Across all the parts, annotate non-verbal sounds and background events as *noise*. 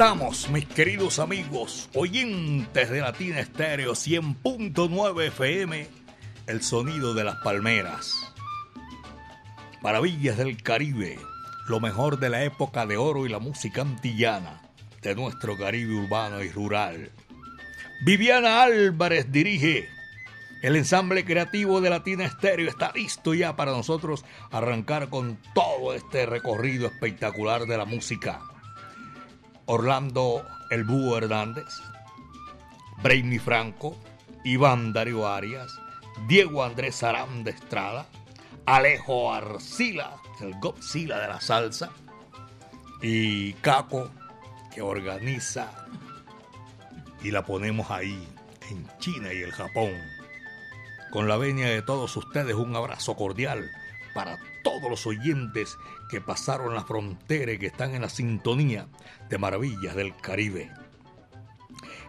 Estamos, mis queridos amigos, oyentes de Latina Estéreo 100.9 FM, el sonido de las palmeras. Maravillas del Caribe, lo mejor de la época de oro y la música antillana de nuestro Caribe urbano y rural. Viviana Álvarez dirige el ensamble creativo de Latina Estéreo. Está listo ya para nosotros arrancar con todo este recorrido espectacular de la música. Orlando El Hernández, Brainy Franco, Iván Darío Arias, Diego Andrés Sarán de Estrada, Alejo Arcila, el Godzilla de la salsa, y Caco, que organiza y la ponemos ahí, en China y el Japón. Con la venia de todos ustedes, un abrazo cordial para todos los oyentes que pasaron la frontera y que están en la sintonía de Maravillas del Caribe.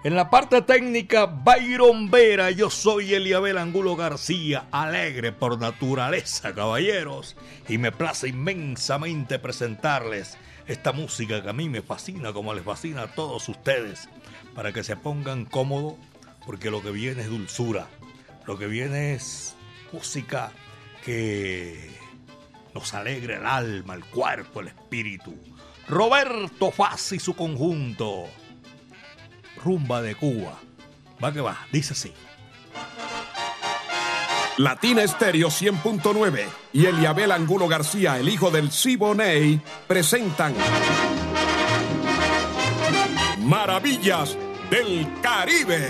En la parte técnica, Byron Vera, yo soy Eliabel Angulo García, alegre por naturaleza, caballeros, y me place inmensamente presentarles esta música que a mí me fascina, como les fascina a todos ustedes, para que se pongan cómodos, porque lo que viene es dulzura, lo que viene es música que nos alegre el alma, el cuerpo, el espíritu. Roberto Faz y su conjunto. Rumba de Cuba. Va que va, dice así. Latina Estéreo 100.9 y Eliabel Angulo García, el hijo del Siboney, presentan Maravillas del Caribe.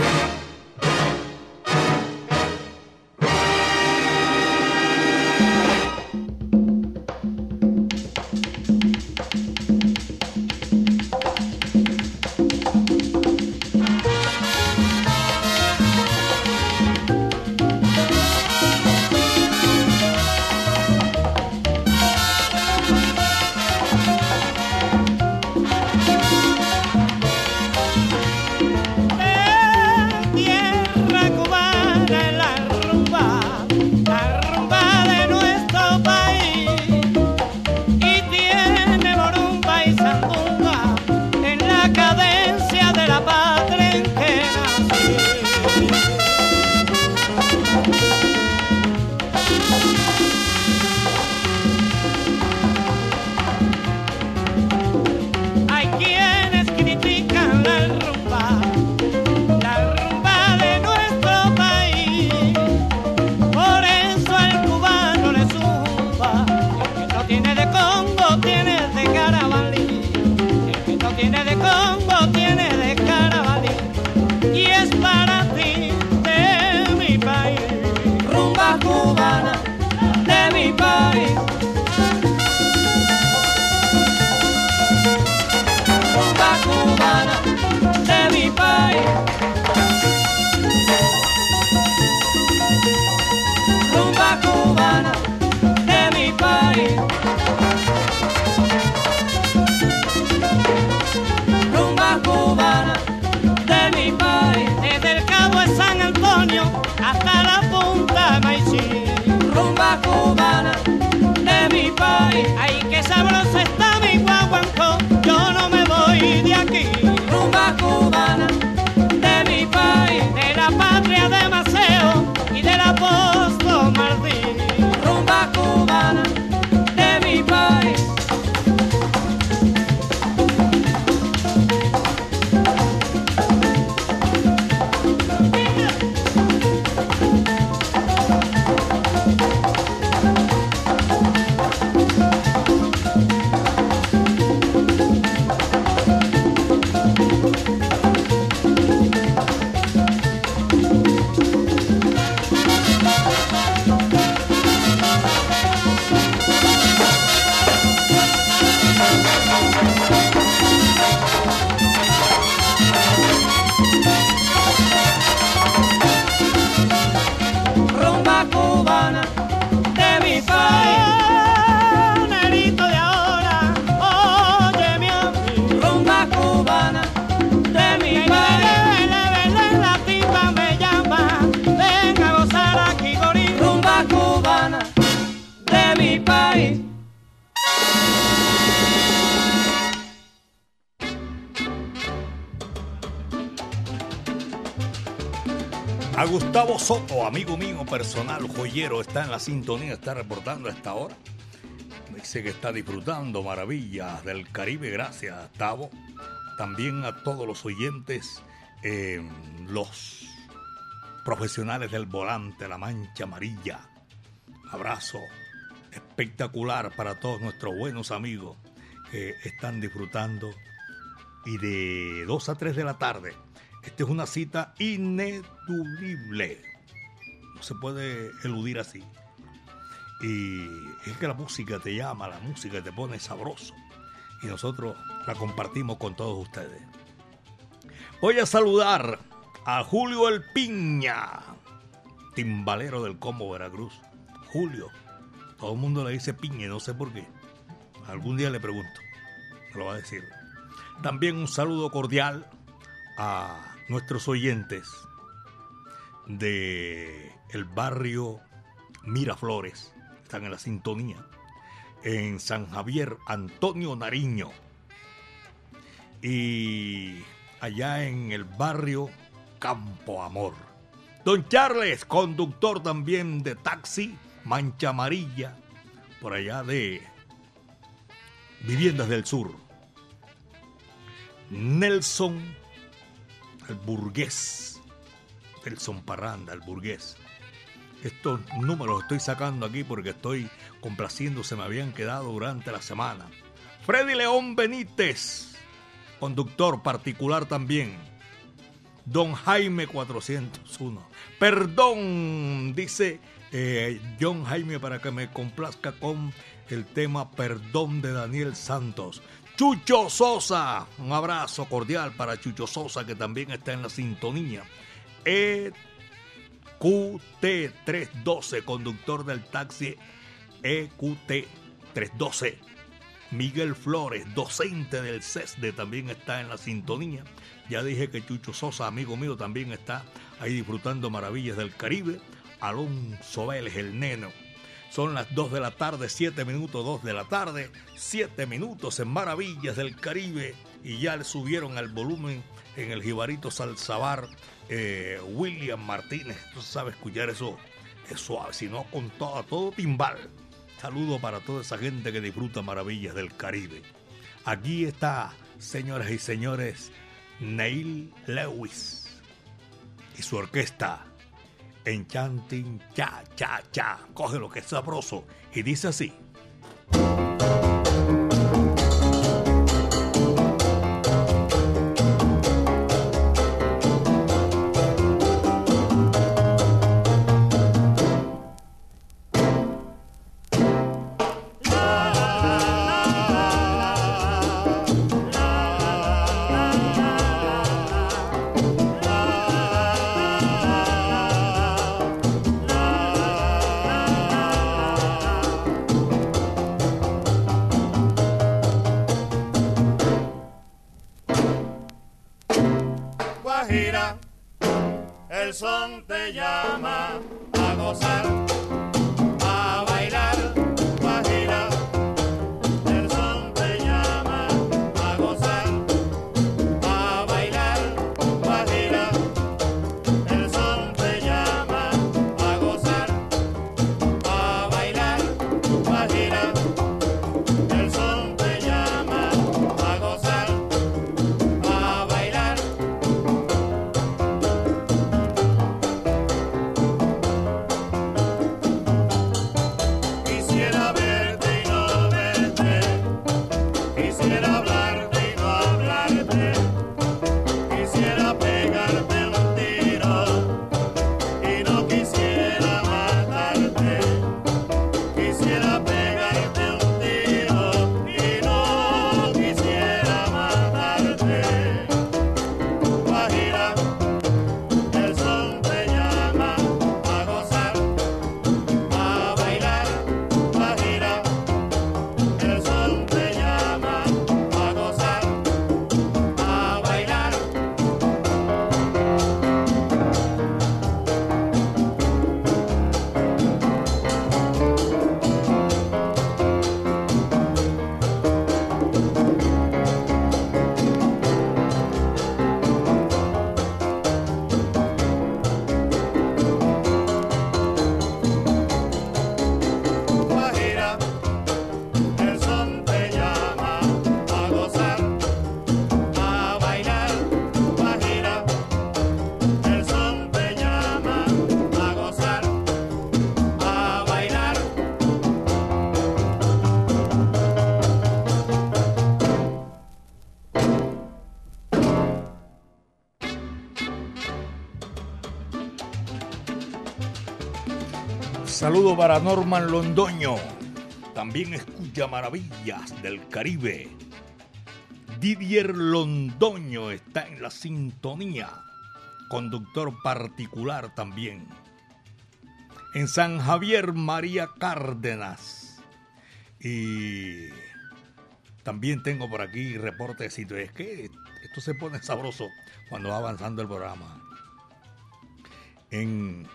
Personal, joyero, está en la sintonía, está reportando a esta hora. Dice que está disfrutando maravillas del Caribe. Gracias, Gustavo. También a todos los oyentes, eh, los profesionales del volante, la mancha amarilla. Abrazo espectacular para todos nuestros buenos amigos que están disfrutando. Y de 2 a 3 de la tarde esta es una cita ineludible. Se puede eludir así. Y es que la música te llama, la música te pone sabroso. Y nosotros la compartimos con todos ustedes. Voy a saludar a Julio El Piña, timbalero del Combo Veracruz. Julio, todo el mundo le dice Piña, no sé por qué. Algún día le pregunto, me lo va a decir. También un saludo cordial a nuestros oyentes de el barrio Miraflores están en la sintonía en San Javier Antonio Nariño y allá en el barrio Campo Amor. Don Charles, conductor también de taxi Mancha Amarilla, por allá de Viviendas del Sur. Nelson el burgués, el Parranda, el burgués. Estos números los estoy sacando aquí porque estoy complaciendo, se me habían quedado durante la semana. Freddy León Benítez, conductor particular también. Don Jaime 401. Perdón, dice eh, John Jaime para que me complazca con el tema Perdón de Daniel Santos. Chucho Sosa. Un abrazo cordial para Chucho Sosa que también está en la sintonía. EQT312, conductor del taxi EQT312. Miguel Flores, docente del CESDE, también está en la sintonía. Ya dije que Chucho Sosa, amigo mío, también está ahí disfrutando maravillas del Caribe. Alonso Vélez, el neno, son las 2 de la tarde, 7 minutos, 2 de la tarde, 7 minutos en Maravillas del Caribe y ya le subieron al volumen en el Jibarito Salzabar eh, William Martínez. Tú sabes escuchar eso, es suave, si no con todo, todo timbal. Saludo para toda esa gente que disfruta Maravillas del Caribe. Aquí está, señoras y señores, Neil Lewis y su orquesta Enchanting cha cha cha. Coge lo que es sabroso y dice así. Saludo para Norman Londoño. También escucha Maravillas del Caribe. Didier Londoño está en la sintonía. Conductor particular también. En San Javier, María Cárdenas. Y también tengo por aquí reportes. Es que esto se pone sabroso cuando va avanzando el programa. En,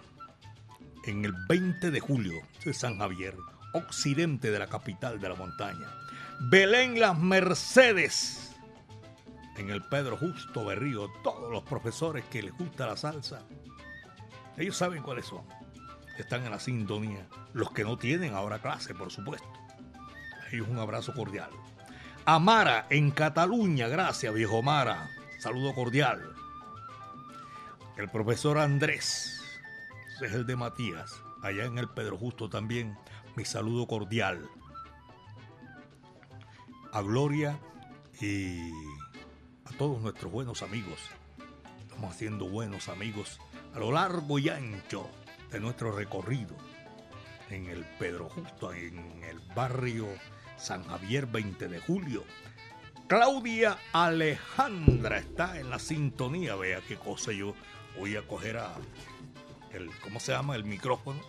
en el 20 de julio de San Javier, occidente de la capital de la montaña. Belén Las Mercedes. En el Pedro Justo Berrío, todos los profesores que les gusta la salsa, ellos saben cuáles son. Están en la sintonía. Los que no tienen ahora clase, por supuesto. Ellos un abrazo cordial. Amara en Cataluña, gracias viejo Mara. Saludo cordial. El profesor Andrés, es el de Matías, allá en el Pedro Justo también. Mi saludo cordial. A Gloria y a todos nuestros buenos amigos. Estamos haciendo buenos amigos a lo largo y ancho de nuestro recorrido en el Pedro Justo, en el barrio San Javier 20 de julio. Claudia Alejandra está en la sintonía. Vea qué cosa yo voy a coger a el, ¿cómo se llama? El micrófono.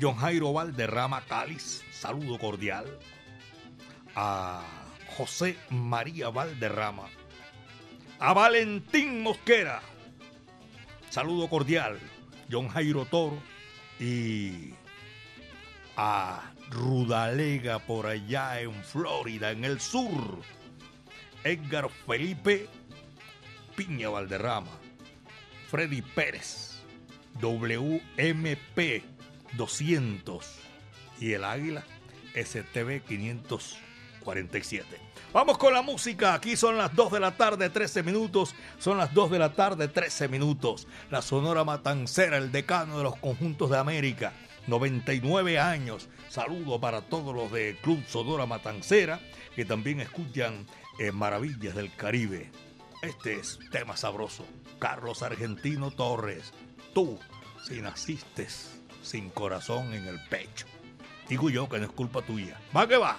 John Jairo Valderrama Cáliz, saludo cordial. A José María Valderrama. A Valentín Mosquera, saludo cordial. John Jairo Toro y a Rudalega por allá en Florida, en el sur. Edgar Felipe Piña Valderrama. Freddy Pérez. WMP 200. Y el Águila STV 547. Vamos con la música. Aquí son las 2 de la tarde, 13 minutos. Son las 2 de la tarde, 13 minutos. La Sonora Matancera, el decano de los conjuntos de América. 99 años. Saludo para todos los de Club Sonora Matancera que también escuchan eh, Maravillas del Caribe. Este es tema sabroso. Carlos Argentino Torres. Tú, si naciste sin corazón en el pecho. Digo yo que no es culpa tuya. Va que va.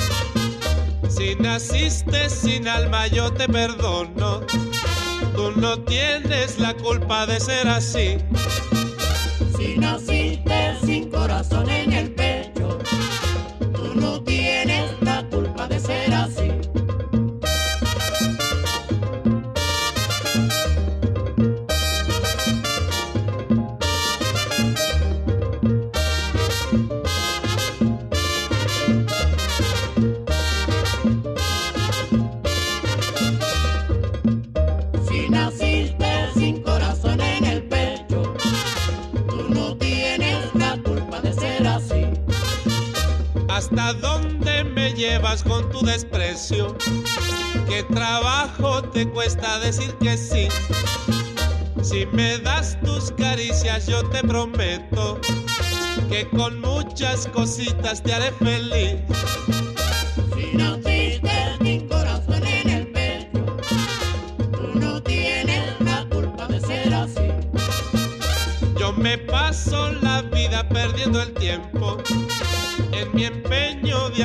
Naciste sin alma yo te perdono. Tú no tienes la culpa de ser así. Si naciste llevas con tu desprecio? ¿Qué trabajo te cuesta decir que sí? Si me das tus caricias yo te prometo que con muchas cositas te haré feliz.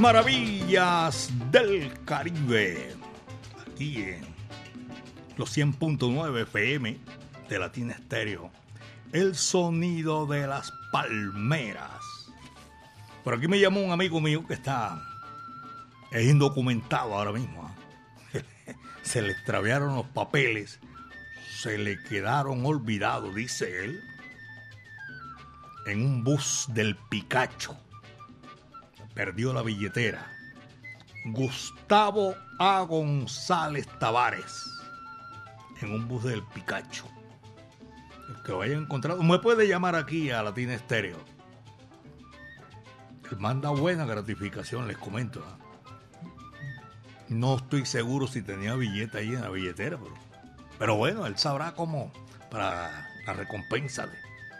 Maravillas del Caribe. Aquí en los 100.9 FM de Latina Estéreo. El sonido de las palmeras. Por aquí me llamó un amigo mío que está es indocumentado ahora mismo. ¿ah? *laughs* Se le extraviaron los papeles, se le quedaron olvidados, dice él, en un bus del Picacho. Perdió la billetera. Gustavo A. González Tavares, en un bus del Picacho. El que lo haya encontrado, me puede llamar aquí a Latina Estéreo. Él manda buena gratificación, les comento. ¿ah? No estoy seguro si tenía billete ahí en la billetera, pero, pero bueno, él sabrá cómo para la recompensa de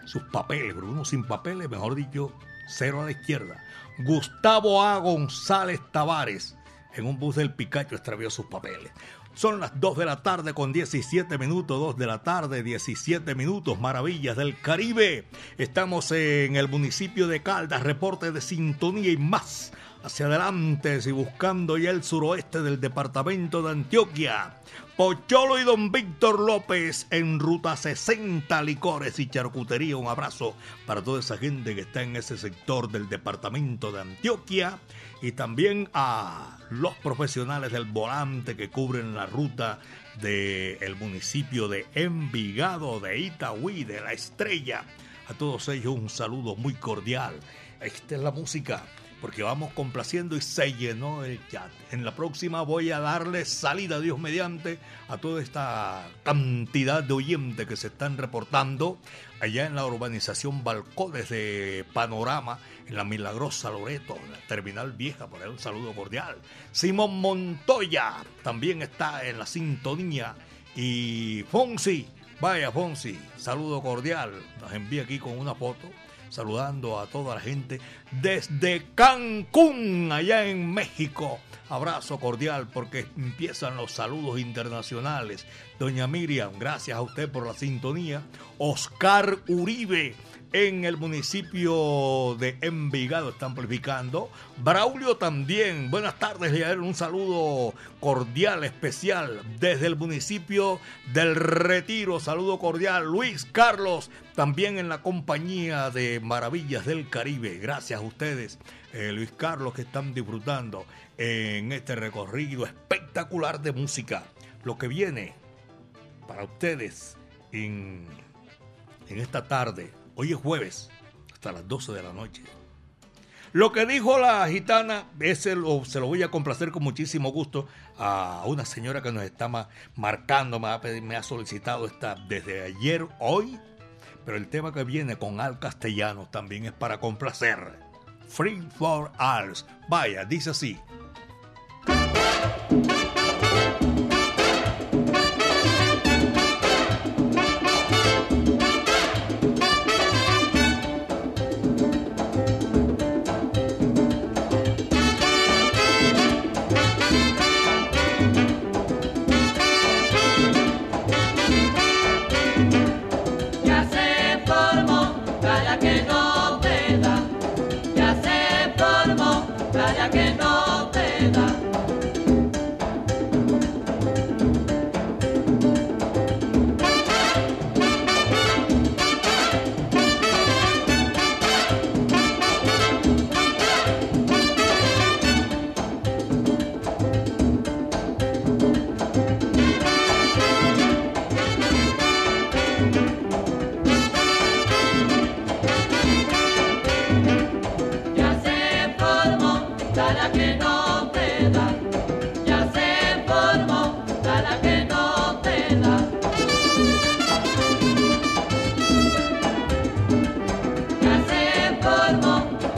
sus papeles, pero uno sin papeles, mejor dicho, cero a la izquierda. Gustavo A. González Tavares, en un bus del Picacho, extravió sus papeles. Son las 2 de la tarde con 17 minutos, 2 de la tarde, 17 minutos, maravillas del Caribe. Estamos en el municipio de Caldas, reporte de sintonía y más. Hacia adelante y buscando ya el suroeste del departamento de Antioquia. Pocholo y don Víctor López en ruta 60 licores y charcutería. Un abrazo para toda esa gente que está en ese sector del departamento de Antioquia y también a los profesionales del volante que cubren la ruta del municipio de Envigado, de Itagüí, de La Estrella. A todos ellos un saludo muy cordial. Esta es la música porque vamos complaciendo y se llenó el chat. En la próxima voy a darle salida, Dios mediante, a toda esta cantidad de oyentes que se están reportando allá en la urbanización Balcones de Panorama, en la Milagrosa Loreto, en la Terminal Vieja, por ahí un saludo cordial. Simón Montoya también está en la sintonía y Fonsi, vaya Fonsi, saludo cordial, nos envía aquí con una foto saludando a toda la gente desde Cancún, allá en México. Abrazo cordial porque empiezan los saludos internacionales. Doña Miriam, gracias a usted por la sintonía. Oscar Uribe en el municipio de Envigado está amplificando. Braulio también. Buenas tardes, Leader. Un saludo cordial, especial desde el municipio del Retiro. Saludo cordial. Luis Carlos, también en la compañía de Maravillas del Caribe. Gracias a ustedes, eh, Luis Carlos, que están disfrutando en este recorrido espectacular de música. Lo que viene para ustedes en esta tarde Hoy es jueves, hasta las 12 de la noche. Lo que dijo la gitana, ese lo, se lo voy a complacer con muchísimo gusto a una señora que nos está marcando, me ha, me ha solicitado esta desde ayer, hoy, pero el tema que viene con Al Castellano también es para complacer. Free for Alls. Vaya, dice así.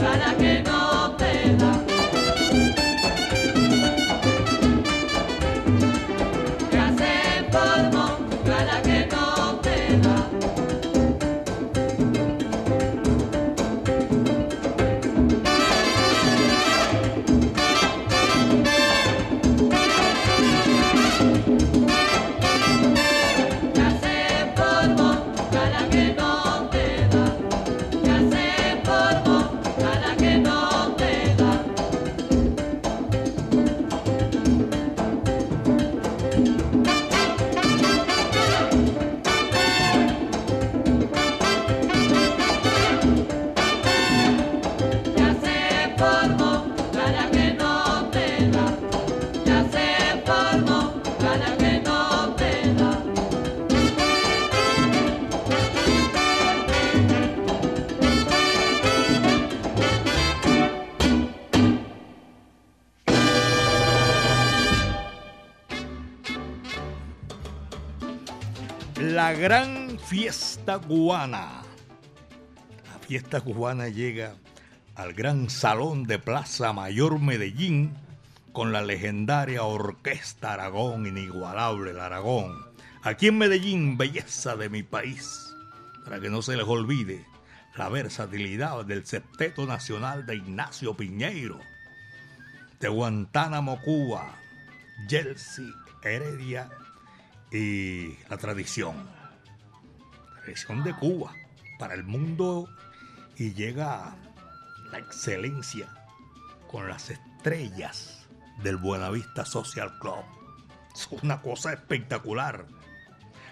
para que gran fiesta cubana. La fiesta cubana llega al gran salón de Plaza Mayor Medellín con la legendaria Orquesta Aragón, inigualable el Aragón. Aquí en Medellín, belleza de mi país, para que no se les olvide la versatilidad del septeto nacional de Ignacio Piñeiro, de Guantánamo, Cuba, Chelsea, Heredia y la tradición. De Cuba para el mundo y llega la excelencia con las estrellas del Buenavista Social Club. Es una cosa espectacular.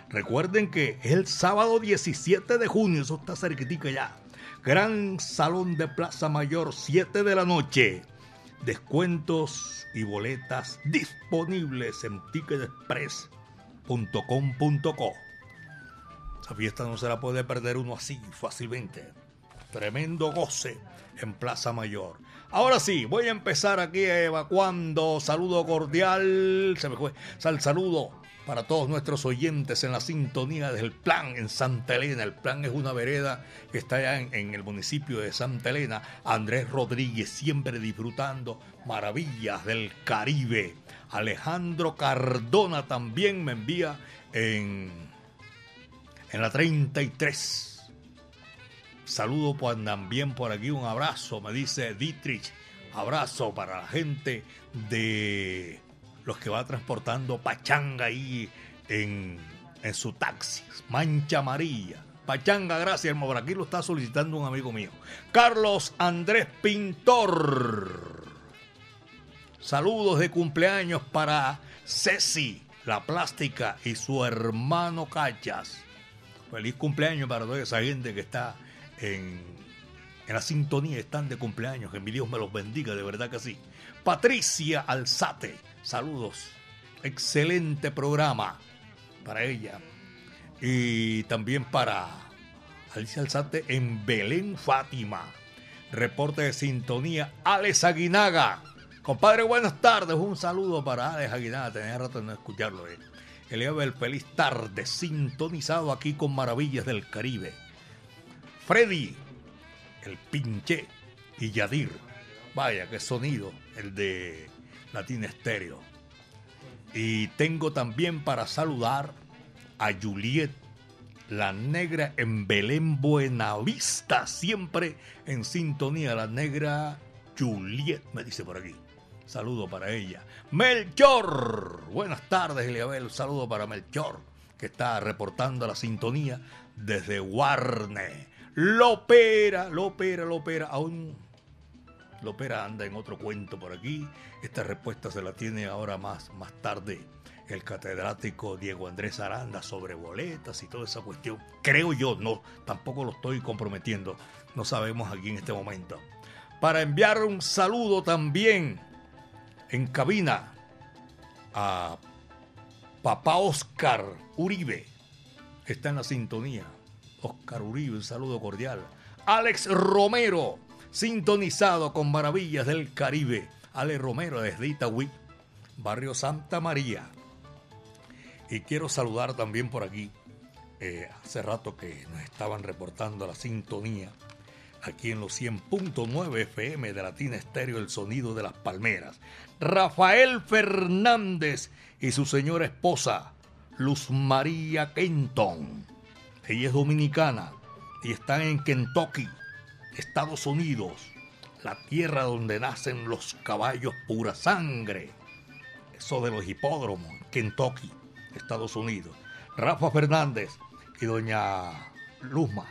Recuerden que es el sábado 17 de junio, eso está cerquitica ya. Gran Salón de Plaza Mayor, 7 de la noche. Descuentos y boletas disponibles en ticketexpress.com.co. Esa fiesta no se la puede perder uno así fácilmente. Tremendo goce en Plaza Mayor. Ahora sí, voy a empezar aquí evacuando. Saludo cordial. Se me fue. Sal saludo para todos nuestros oyentes en la sintonía del Plan en Santa Elena. El Plan es una vereda que está allá en, el municipio de Santa Elena. Andrés Rodríguez siempre disfrutando maravillas del Caribe. Alejandro Cardona también me envía en, en la 33. Saludo también por aquí, un abrazo, me dice Dietrich. Abrazo para la gente de los que va transportando pachanga ahí en, en su taxi. Mancha amarilla. Pachanga, gracias, hermano. Por aquí lo está solicitando un amigo mío. Carlos Andrés Pintor. Saludos de cumpleaños para Ceci, la plástica, y su hermano Cachas. Feliz cumpleaños para toda esa gente que está en, en, la sintonía, están de cumpleaños. Que mi Dios me los bendiga, de verdad que sí. Patricia Alzate, saludos. Excelente programa para ella. Y también para Alicia Alzate en Belén Fátima. Reporte de sintonía, Alex Aguinaga. Compadre, buenas tardes. Un saludo para Alex Aguinaga. Tenía rato de no escucharlo. Eh. El feliz tarde, sintonizado aquí con Maravillas del Caribe. Freddy, el pinche y Yadir. Vaya, qué sonido el de Latina Estéreo. Y tengo también para saludar a Juliet, la negra en Belén Buenavista, siempre en sintonía. La negra Juliet, me dice por aquí. Saludo para ella. Melchor, buenas tardes, Eliabel. Saludo para Melchor, que está reportando la sintonía desde Warne. Lopera, Lopera, Lopera, aún Lopera anda en otro cuento por aquí. Esta respuesta se la tiene ahora más, más tarde el catedrático Diego Andrés Aranda sobre boletas y toda esa cuestión. Creo yo, no, tampoco lo estoy comprometiendo. No sabemos aquí en este momento. Para enviar un saludo también en cabina a papá Oscar Uribe. Está en la sintonía. Oscar Uribe, un saludo cordial. Alex Romero, sintonizado con Maravillas del Caribe. Alex Romero desde Itagüí, barrio Santa María. Y quiero saludar también por aquí, eh, hace rato que nos estaban reportando la sintonía, aquí en los 100.9 FM de Latina Estéreo, el sonido de las palmeras. Rafael Fernández y su señora esposa, Luz María Kenton ella es dominicana y está en Kentucky, Estados Unidos, la tierra donde nacen los caballos pura sangre. Eso de los hipódromos, Kentucky, Estados Unidos. Rafa Fernández y doña Luzma.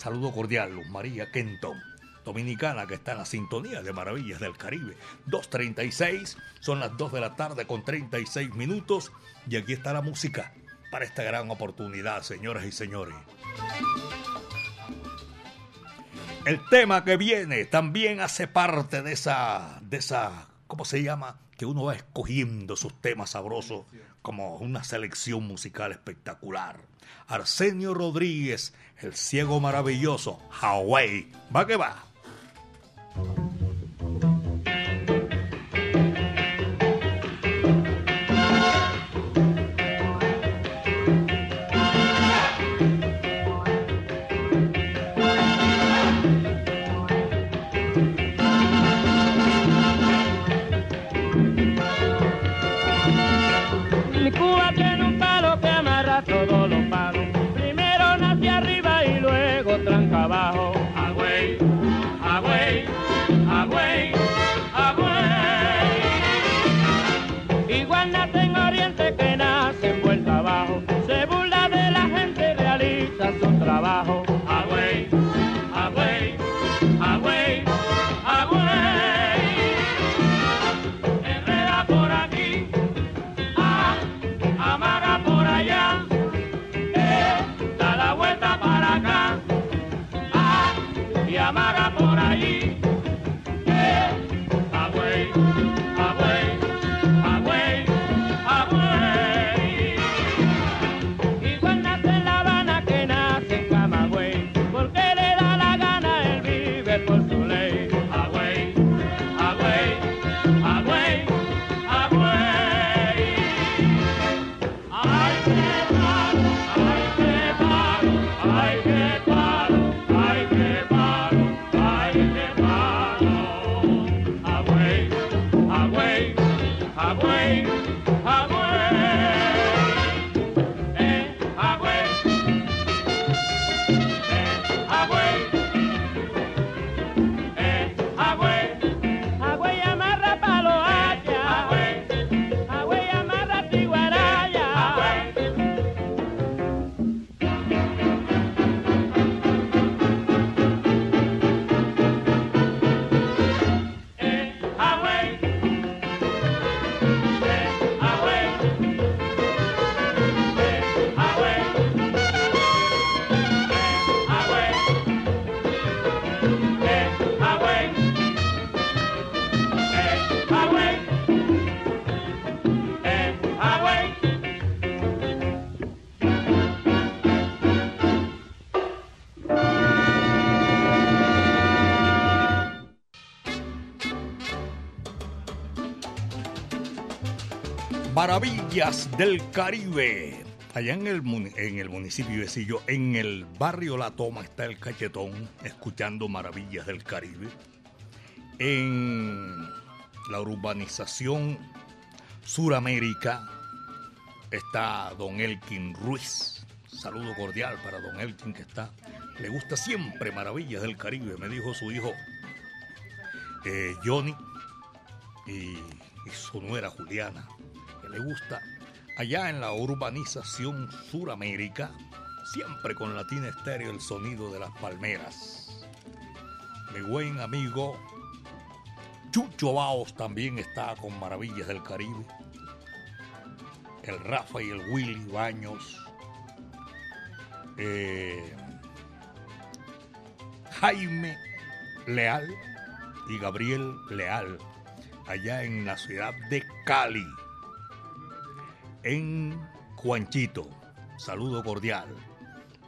Saludo cordial, Luz María Kenton, dominicana que está en la sintonía de Maravillas del Caribe. 2.36, son las 2 de la tarde con 36 minutos y aquí está la música para esta gran oportunidad, señoras y señores. El tema que viene también hace parte de esa, de esa, ¿cómo se llama? Que uno va escogiendo sus temas sabrosos como una selección musical espectacular. Arsenio Rodríguez, el ciego maravilloso, Hawaii. Va que va. Maravillas del Caribe. Allá en el, municipio de Sillo, en el barrio La Toma, está el cachetón, escuchando Maravillas del Caribe. En la urbanización Suramérica está don Elkin Ruiz. Saludo cordial para don Elkin que está. Le gusta siempre Maravillas del Caribe, me dijo su hijo eh, Johnny y, y su nuera Juliana, le gusta allá en la urbanización Suramérica, siempre con Latina Estéreo el sonido de las palmeras. Mi buen amigo Chucho Baos también está con Maravillas del Caribe. El Rafa y el Willy Baños. Eh, Jaime Leal y Gabriel Leal, allá en la ciudad de Cali, en Juanchito. Saludo cordial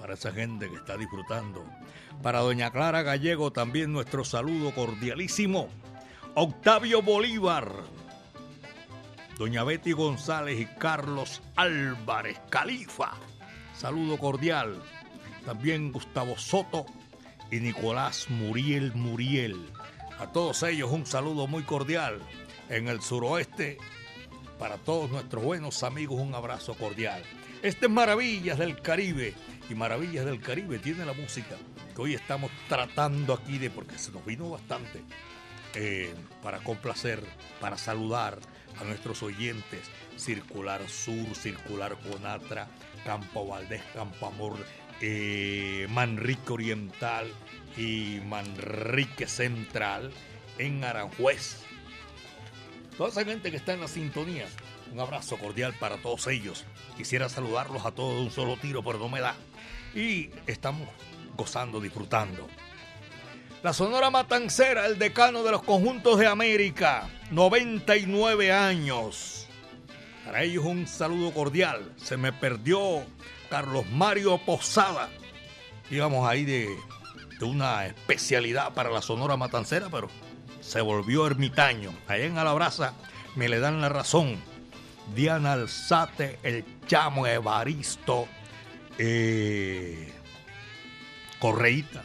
para esa gente que está disfrutando. Para doña Clara Gallego también nuestro saludo cordialísimo. Octavio Bolívar, doña Betty González y Carlos Álvarez Califa. Saludo cordial. También Gustavo Soto y Nicolás Muriel Muriel. A todos ellos un saludo muy cordial. En el suroeste, para todos nuestros buenos amigos, un abrazo cordial. Este es Maravillas del Caribe. Y Maravillas del Caribe tiene la música que hoy estamos tratando aquí de, porque se nos vino bastante, eh, para complacer, para saludar a nuestros oyentes. Circular Sur, Circular Conatra, Campo Valdés, Campo Amor, eh, Manrique Oriental y Manrique Central en Aranjuez. Toda esa gente que está en la sintonía, un abrazo cordial para todos ellos. Quisiera saludarlos a todos de un solo tiro, pero no me da. Y estamos gozando, disfrutando. La Sonora Matancera, el decano de los conjuntos de América, 99 años. Para ellos un saludo cordial. Se me perdió Carlos Mario Posada. Íbamos ahí de, de una especialidad para la Sonora Matancera, pero se volvió ermitaño. Allá en Alabraza me le dan la razón. Diana Alzate, el chamo Evaristo, eh, Correíta,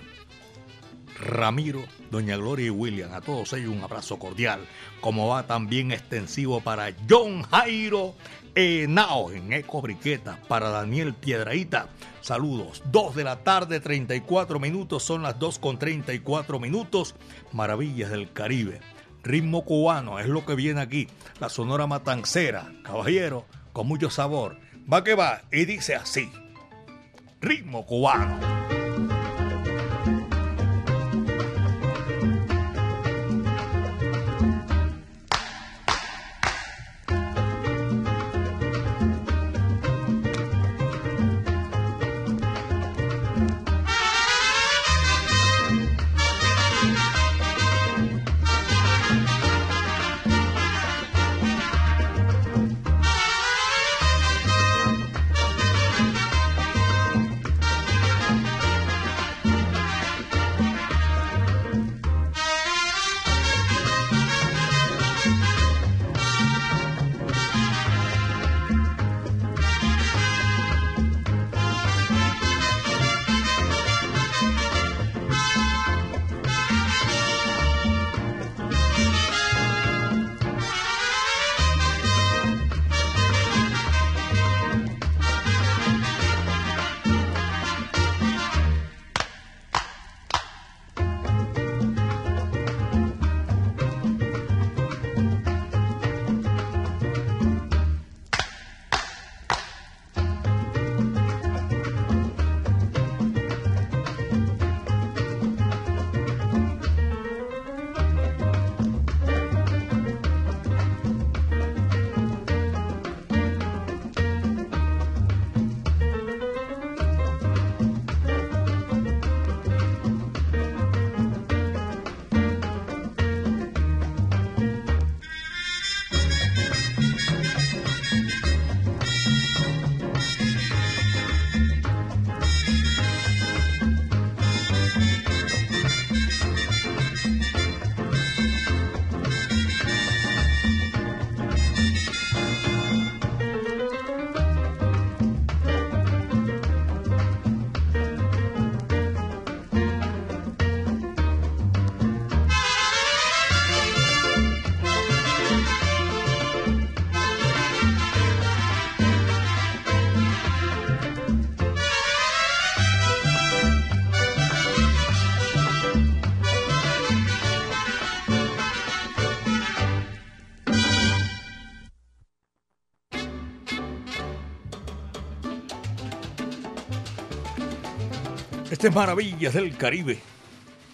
Ramiro, Doña Gloria y William. A todos ellos un abrazo cordial, como va también extensivo para John Jairo Enao en Eco Briqueta, para Daniel Piedraíta. Saludos, 2 de la tarde, 34 minutos, son las 2 con 34 minutos. Maravillas del Caribe. Ritmo cubano es lo que viene aquí. La sonora matancera, caballero, con mucho sabor. Va que va y dice así. Ritmo cubano. Maravillas del Caribe.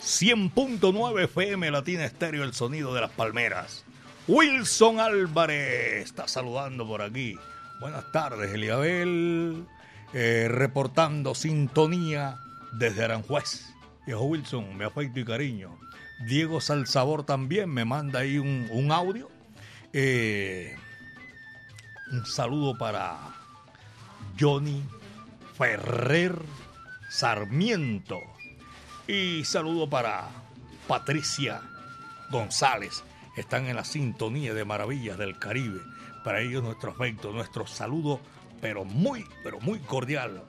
100.9 FM Latina Estéreo, el sonido de las palmeras. Wilson Álvarez está saludando por aquí. Buenas tardes, Eliabel. Eh, reportando sintonía desde Aranjuez. Viejo Wilson, me afecto y cariño. Diego Salsabor también me manda ahí un, un audio. Eh, un saludo para Johnny Ferrer Sarmiento. Y saludo para Patricia González. Están en la sintonía de Maravillas del Caribe. Para ellos nuestro afecto, nuestro saludo, pero muy, pero muy cordial.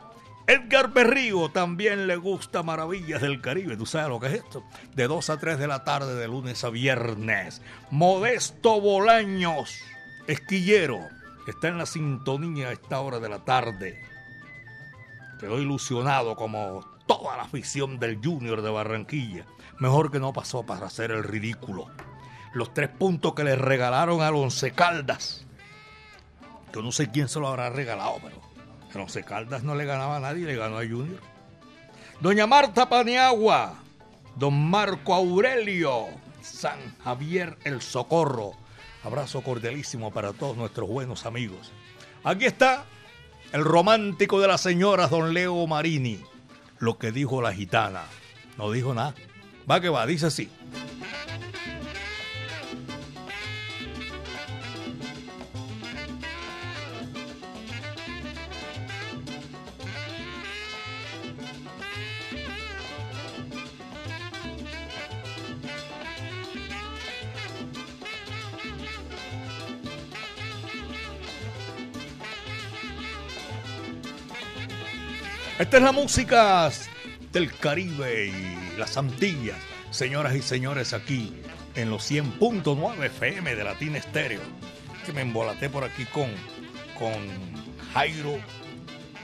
Edgar Berrío también le gusta Maravillas del Caribe. ¿Tú sabes lo que es esto? De 2 a 3 de la tarde, de lunes a viernes. Modesto Bolaños, esquillero, está en la sintonía a esta hora de la tarde. Quedó ilusionado como toda la afición del Junior de Barranquilla. Mejor que no pasó para hacer el ridículo. Los tres puntos que le regalaron al Once Caldas. Yo no sé quién se lo habrá regalado, pero el Once Caldas no le ganaba a nadie, le ganó a Junior. Doña Marta Paniagua, don Marco Aurelio, San Javier El Socorro. Abrazo cordialísimo para todos nuestros buenos amigos. Aquí está el romántico de las señoras, don Leo Marini. Lo que dijo la gitana. No dijo nada. Va que va, dice así. Esta es la música del Caribe y las Antillas. Señoras y señores, aquí en los 100.9 FM de Latina Estéreo. Que me embolaté por aquí con, con Jairo,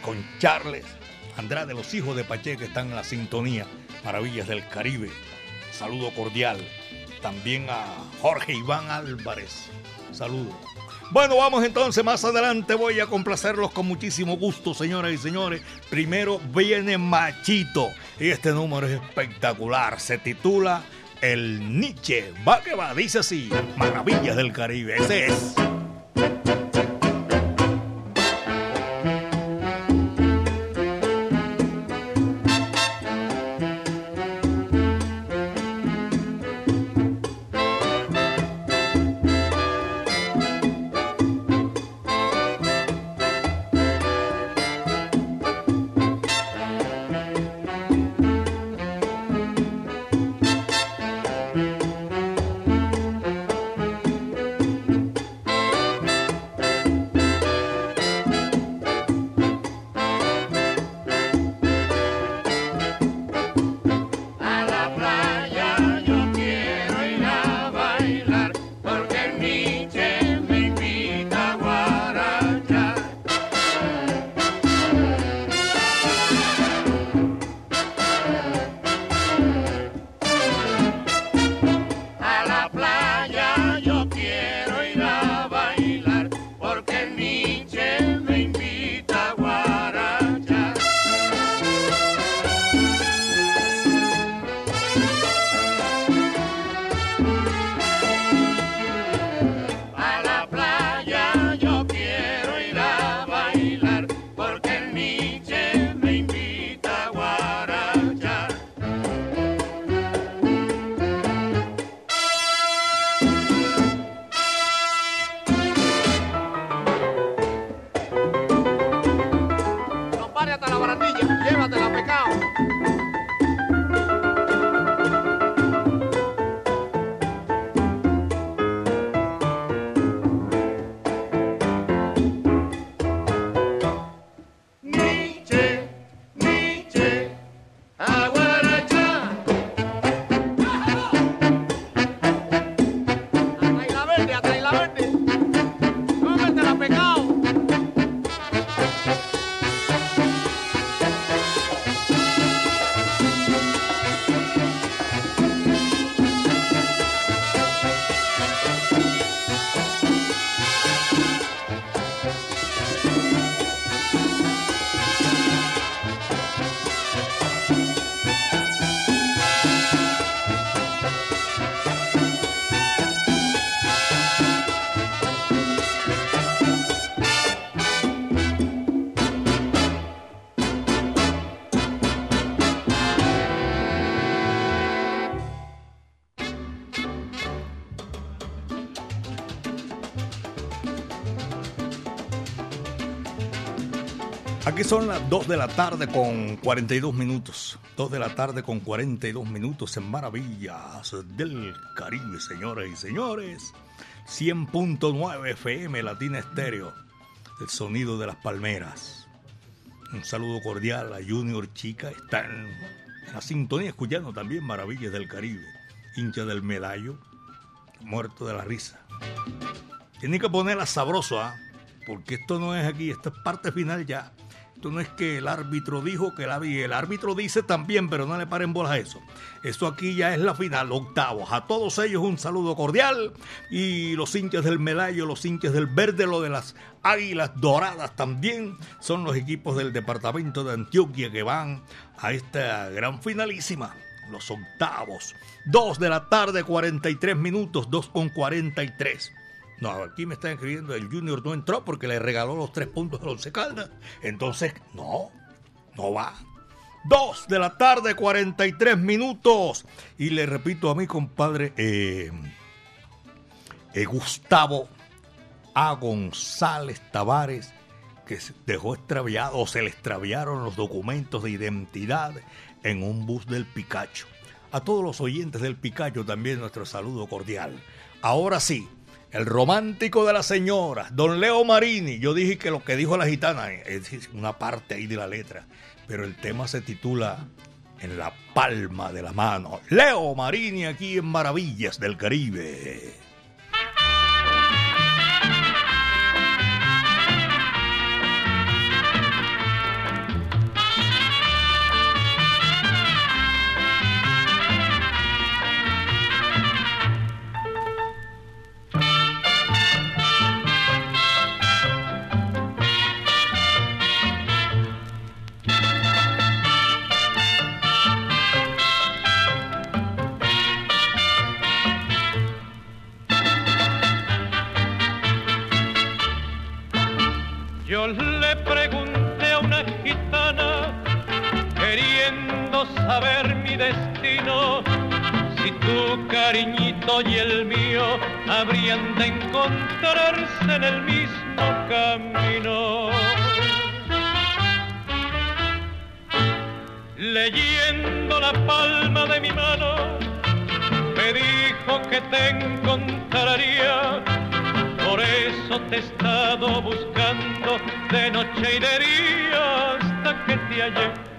con Charles, Andrade, los hijos de Pache que están en la sintonía. Maravillas del Caribe. Saludo cordial. También a Jorge Iván Álvarez. Saludo. Bueno, vamos entonces, más adelante voy a complacerlos con muchísimo gusto, señoras y señores. Primero viene Machito y este número es espectacular. Se titula El Nietzsche. Va que va, dice así, Maravillas del Caribe. Ese es. Son las 2 de la tarde con 42 minutos. 2 de la tarde con 42 minutos en Maravillas del Caribe, señores y señores. 100.9 FM Latina Estéreo. El sonido de las palmeras. Un saludo cordial a Junior Chica. Están en la sintonía escuchando también Maravillas del Caribe. Hincha del medallo. Muerto de la risa. Tienen que ponerla sabroso, ¿ah? Porque esto no es aquí, esto es parte final ya. Esto no es que el árbitro dijo que el árbitro dice también, pero no le paren bolas a eso. Esto aquí ya es la final, octavos. A todos ellos un saludo cordial y los hinchas del Melayo, los hinchas del Verde, lo de las Águilas Doradas también son los equipos del departamento de Antioquia que van a esta gran finalísima los octavos. Dos de la tarde, 43 minutos, dos con 43. No, aquí me están escribiendo, el Junior no entró porque le regaló los tres puntos al Once Caldas. Entonces, no, no va. Dos de la tarde, 43 minutos. Y le repito a mi compadre eh, eh, Gustavo A. González Tavares, que dejó extraviado o se le extraviaron los documentos de identidad en un bus del Picacho. A todos los oyentes del Picacho también nuestro saludo cordial. Ahora sí, el romántico de la señora, don Leo Marini. Yo dije que lo que dijo la gitana es una parte ahí de la letra, pero el tema se titula en la palma de la mano. Leo Marini aquí en Maravillas del Caribe. Habrían de encontrarse en el mismo camino. Leyendo la palma de mi mano, me dijo que te encontraría por eso te he estado buscando de noche y de día hasta que te hallé.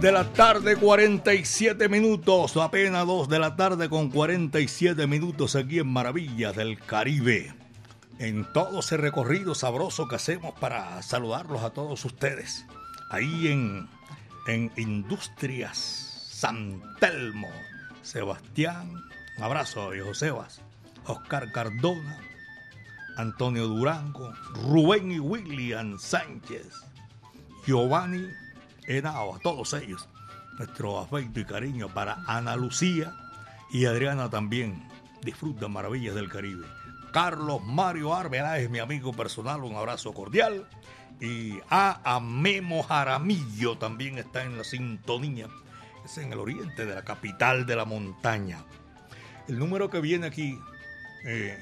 de la tarde, 47 minutos. Apenas 2 de la tarde con 47 minutos aquí en Maravillas del Caribe. En todo ese recorrido sabroso que hacemos para saludarlos a todos ustedes. Ahí en, en Industrias San Telmo. Sebastián, un abrazo, viejo Sebas. Oscar Cardona, Antonio Durango, Rubén y William Sánchez, Giovanni Henao, a todos ellos. Nuestro afecto y cariño para Ana Lucía y Adriana también. Disfrutan maravillas del Caribe. Carlos Mario Arbeláez es mi amigo personal, un abrazo cordial. Y a, a Memo Jaramillo también está en la sintonía. Es en el oriente de la capital de la montaña. El número que viene aquí eh,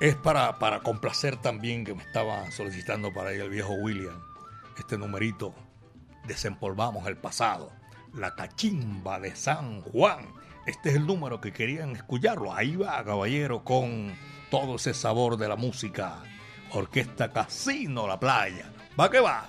es para, para complacer también que me estaba solicitando para ir el viejo William. Este numerito, desempolvamos el pasado. La cachimba de San Juan. Este es el número que querían escucharlo. Ahí va, caballero, con todo ese sabor de la música. Orquesta Casino La Playa. Va que va.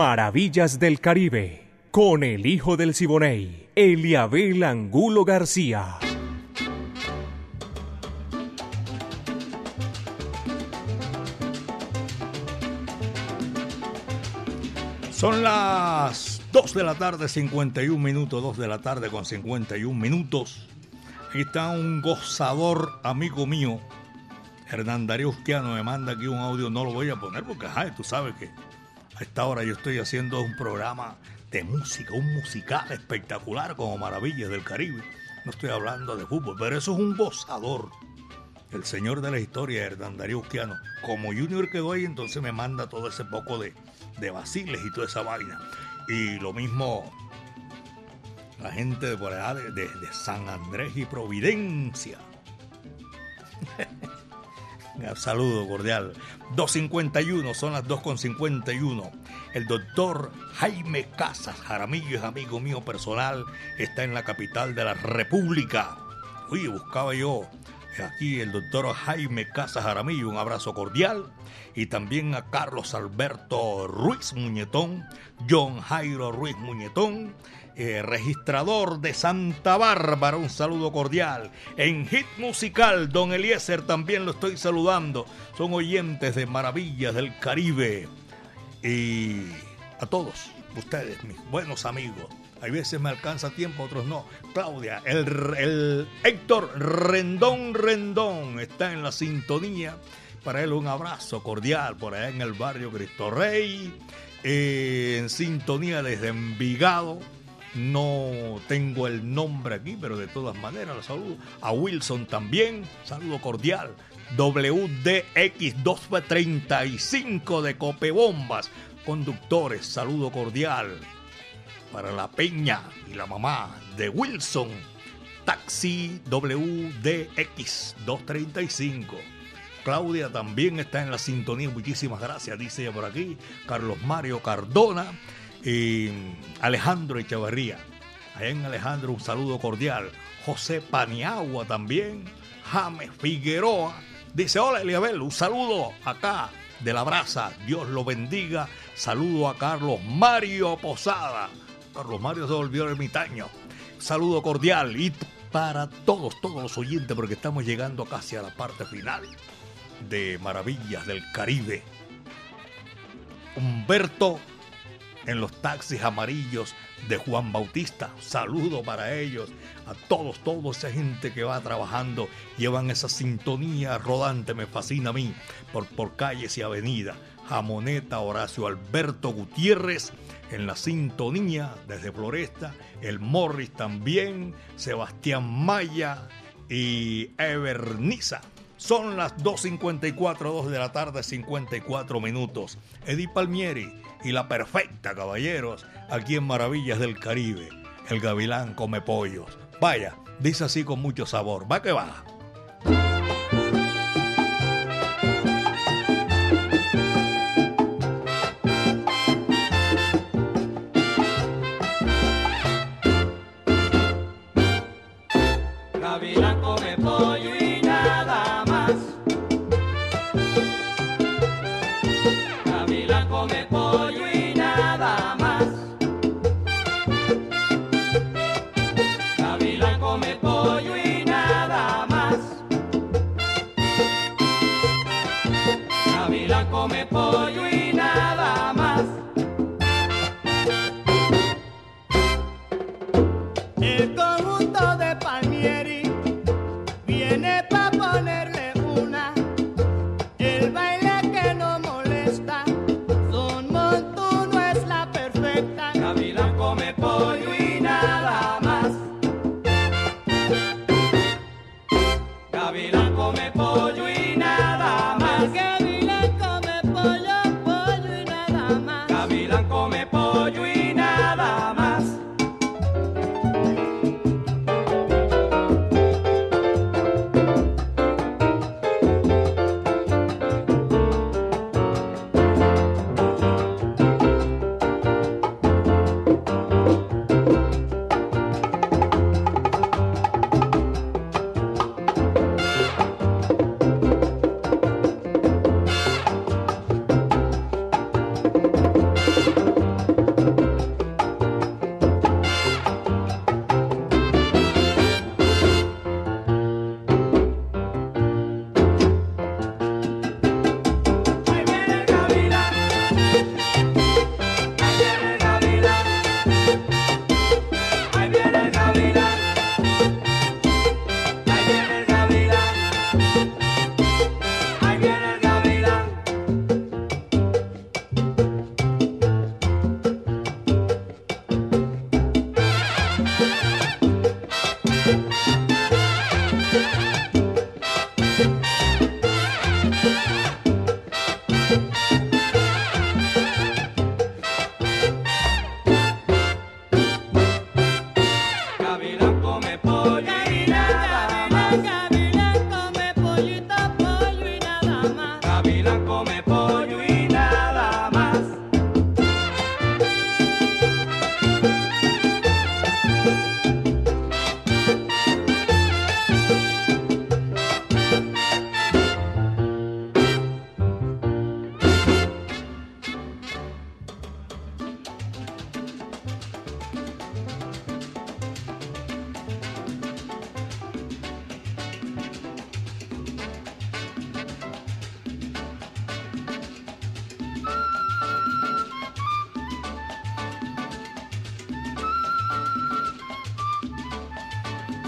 Maravillas del Caribe, con el hijo del Siboney, Eliabel Angulo García. Son las 2 de la tarde, 51 minutos, 2 de la tarde con 51 minutos. Aquí está un gozador amigo mío, Hernán Darío Usquiano, me manda aquí un audio, no lo voy a poner porque, ay, tú sabes que a esta hora yo estoy haciendo un programa de música, un musical espectacular como Maravillas del Caribe. No estoy hablando de fútbol, pero eso es un gozador. El señor de la historia, Hernán Darío Usquiano. Como Junior quedó ahí, entonces me manda todo ese poco de, de vaciles y toda esa vaina. Y lo mismo la gente de por allá de, de San Andrés y Providencia. *laughs* Saludo cordial. 2.51, son las 2.51. El doctor Jaime Casas Jaramillo es amigo mío personal, está en la capital de la República. Oye, buscaba yo aquí el doctor Jaime Casas Jaramillo, un abrazo cordial. Y también a Carlos Alberto Ruiz Muñetón, John Jairo Ruiz Muñetón, eh, registrador de Santa Bárbara, un saludo cordial. En Hit Musical, Don Eliezer también lo estoy saludando. Son oyentes de Maravillas del Caribe. Y a todos ustedes, mis buenos amigos. Hay veces me alcanza tiempo, otros no. Claudia, el, el Héctor Rendón Rendón está en la sintonía. Para él un abrazo cordial por allá en el barrio Cristo Rey. Eh, en sintonía desde Envigado no tengo el nombre aquí, pero de todas maneras lo saludo. A Wilson también, saludo cordial. WDX235 de Copebombas, conductores, saludo cordial. Para la Peña y la mamá de Wilson, Taxi WDX235. Claudia también está en la sintonía, muchísimas gracias, dice ella por aquí. Carlos Mario Cardona y Alejandro Echevarría. Allá en Alejandro un saludo cordial. José Paniagua también. James Figueroa. Dice, hola Eliabel, un saludo acá de la brasa. Dios lo bendiga. Saludo a Carlos Mario Posada. Carlos Mario se volvió ermitaño. Saludo cordial y para todos, todos los oyentes, porque estamos llegando casi a la parte final de Maravillas del Caribe. Humberto en los taxis amarillos de Juan Bautista. Saludo para ellos, a todos, toda esa gente que va trabajando, llevan esa sintonía rodante, me fascina a mí, por, por calles y avenidas. Jamoneta, Horacio Alberto Gutiérrez en la sintonía desde Floresta, el Morris también, Sebastián Maya y Everniza. Son las 2.54, 2 de la tarde, 54 minutos. Edith Palmieri y la perfecta, caballeros, aquí en Maravillas del Caribe. El gavilán come pollos. Vaya, dice así con mucho sabor. Va que va.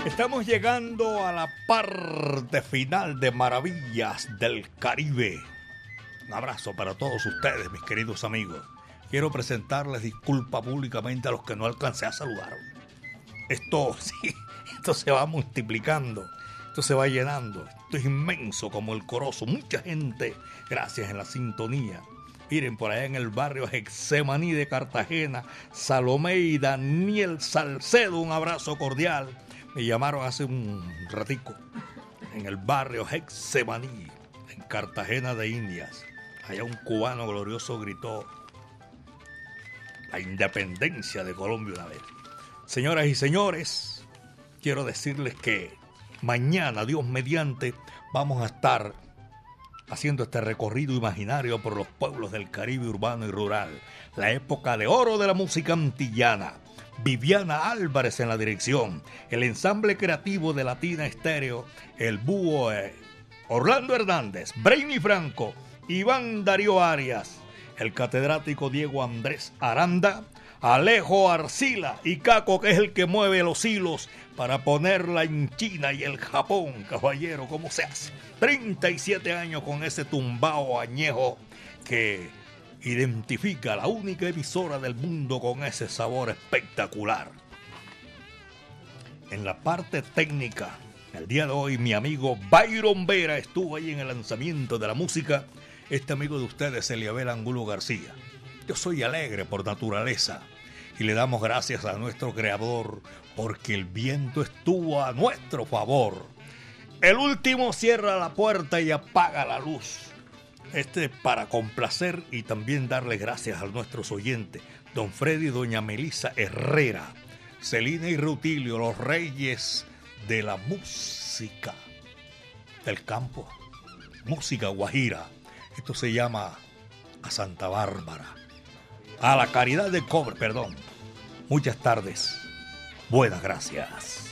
Estamos llegando a la parte final de Maravillas del Caribe. Un abrazo para todos ustedes, mis queridos amigos. Quiero presentarles disculpa públicamente a los que no alcancé a saludar. Esto, *laughs* sí, esto se va multiplicando, esto se va llenando, esto es inmenso como el corozo. Mucha gente, gracias en la sintonía. Miren, por allá en el barrio Hexemaní de Cartagena, Salomé y Daniel Salcedo, un abrazo cordial. Me llamaron hace un ratico en el barrio Hexemaní, en Cartagena de Indias. Allá un cubano glorioso gritó la independencia de Colombia una vez. Señoras y señores, quiero decirles que mañana, Dios mediante, vamos a estar haciendo este recorrido imaginario por los pueblos del Caribe urbano y rural, la época de oro de la música antillana. Viviana Álvarez en la dirección, el ensamble creativo de Latina Estéreo, el búho eh, Orlando Hernández, Brainy Franco, Iván Darío Arias, el catedrático Diego Andrés Aranda, Alejo Arcila y Caco, que es el que mueve los hilos para ponerla en China y el Japón, caballero, ¿cómo se hace? 37 años con ese tumbao añejo que identifica la única emisora del mundo con ese sabor espectacular. En la parte técnica, el día de hoy mi amigo Byron Vera estuvo ahí en el lanzamiento de la música. Este amigo de ustedes, Eliabel Angulo García. Yo soy alegre por naturaleza y le damos gracias a nuestro creador porque el viento estuvo a nuestro favor. El último cierra la puerta y apaga la luz. Este para complacer y también darle gracias a nuestros oyentes, don Freddy y doña Melisa Herrera, Celina y Rutilio, los reyes de la música del campo, música guajira. Esto se llama a Santa Bárbara a la caridad del cobre, perdón. Muchas tardes. Buenas gracias.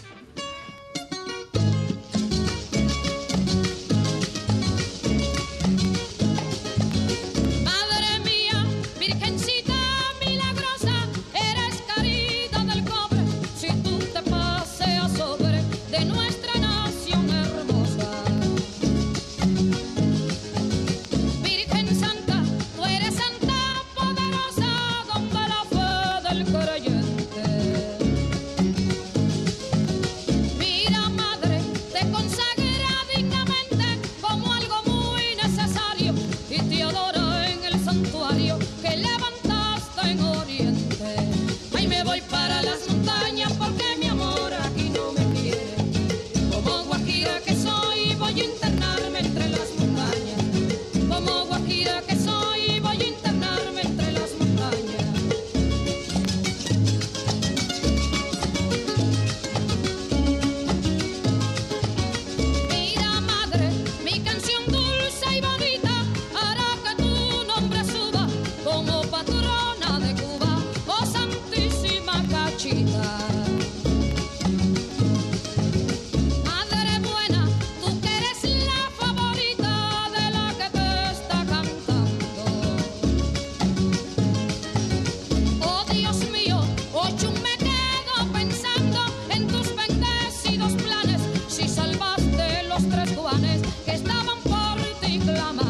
I'm a.